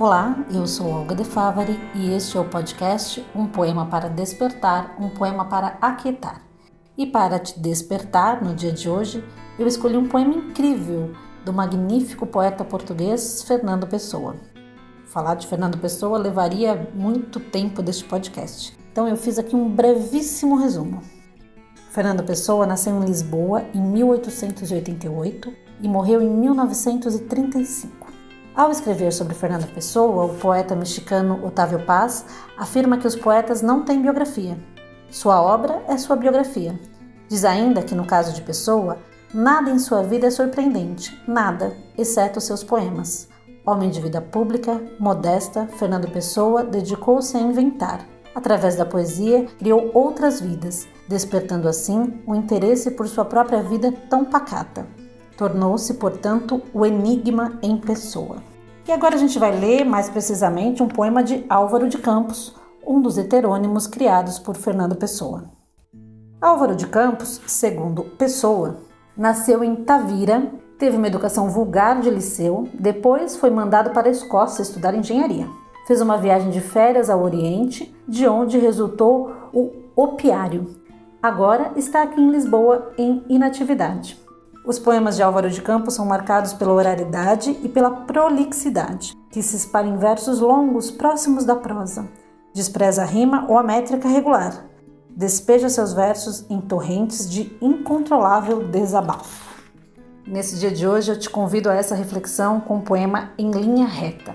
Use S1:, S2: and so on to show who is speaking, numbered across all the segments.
S1: Olá, eu sou Olga de Favari e este é o podcast Um Poema para Despertar, um poema para aquietar. E para te despertar no dia de hoje, eu escolhi um poema incrível do magnífico poeta português Fernando Pessoa. Falar de Fernando Pessoa levaria muito tempo deste podcast, então eu fiz aqui um brevíssimo resumo. Fernando Pessoa nasceu em Lisboa em 1888 e morreu em 1935. Ao escrever sobre Fernando Pessoa, o poeta mexicano Otávio Paz afirma que os poetas não têm biografia. Sua obra é sua biografia. Diz ainda que, no caso de Pessoa, nada em sua vida é surpreendente, nada, exceto seus poemas. Homem de vida pública, modesta, Fernando Pessoa dedicou-se a inventar. Através da poesia, criou outras vidas, despertando assim o interesse por sua própria vida tão pacata. Tornou-se, portanto, o enigma em pessoa. E agora a gente vai ler mais precisamente um poema de Álvaro de Campos, um dos heterônimos criados por Fernando Pessoa. Álvaro de Campos, segundo Pessoa, nasceu em Tavira, teve uma educação vulgar de liceu, depois foi mandado para a Escócia estudar engenharia. Fez uma viagem de férias ao Oriente, de onde resultou o opiário, Agora está aqui em Lisboa em inatividade. Os poemas de Álvaro de Campos são marcados pela oralidade e pela prolixidade, que se espalha em versos longos próximos da prosa. Despreza a rima ou a métrica regular. Despeja seus versos em torrentes de incontrolável desabafo. Nesse dia de hoje eu te convido a essa reflexão com o poema Em Linha Reta.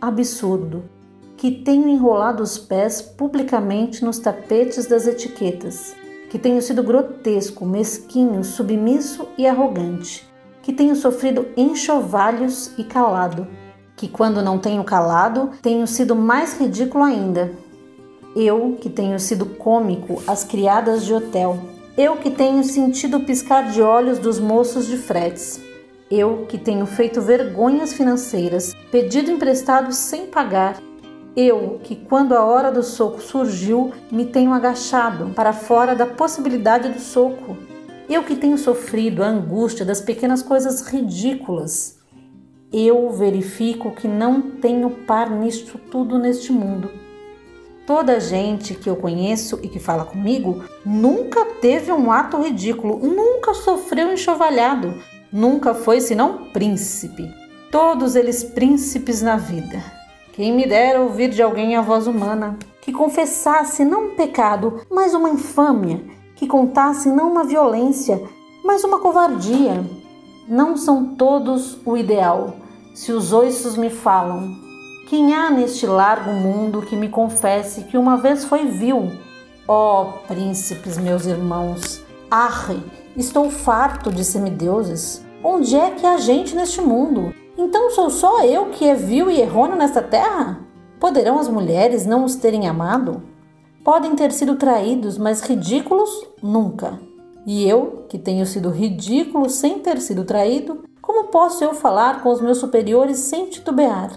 S1: absurdo que tenho enrolado os pés publicamente nos tapetes das etiquetas, que tenho sido grotesco, mesquinho, submisso e arrogante, que tenho sofrido enxovalhos e calado, que quando não tenho calado, tenho sido mais ridículo ainda. Eu que tenho sido cômico às criadas de hotel, eu que tenho sentido o piscar de olhos dos moços de fretes, eu que tenho feito vergonhas financeiras, pedido emprestado sem pagar. Eu que, quando a hora do soco surgiu, me tenho agachado para fora da possibilidade do soco. Eu que tenho sofrido a angústia das pequenas coisas ridículas. Eu verifico que não tenho par nisto tudo neste mundo. Toda a gente que eu conheço e que fala comigo nunca teve um ato ridículo, nunca sofreu enxovalhado, nunca foi senão príncipe. Todos eles príncipes na vida. Quem me dera ouvir de alguém a voz humana, que confessasse não um pecado, mas uma infâmia, que contasse não uma violência, mas uma covardia. Não são todos o ideal, se os oiços me falam. Quem há neste largo mundo que me confesse que uma vez foi vil? Ó oh, príncipes, meus irmãos, arre, Estou farto de semideuses. Onde é que há gente neste mundo? Então sou só eu que é vil e errôneo nesta terra? Poderão as mulheres não os terem amado? Podem ter sido traídos, mas ridículos nunca. E eu, que tenho sido ridículo sem ter sido traído, como posso eu falar com os meus superiores sem titubear?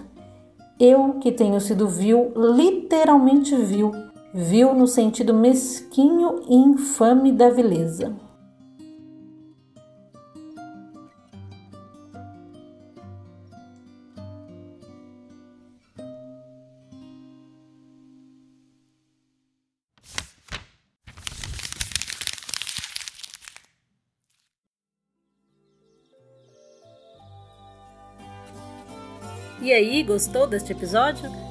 S1: Eu, que tenho sido vil, literalmente vil, vil no sentido mesquinho e infame da vileza.
S2: E aí, gostou deste episódio?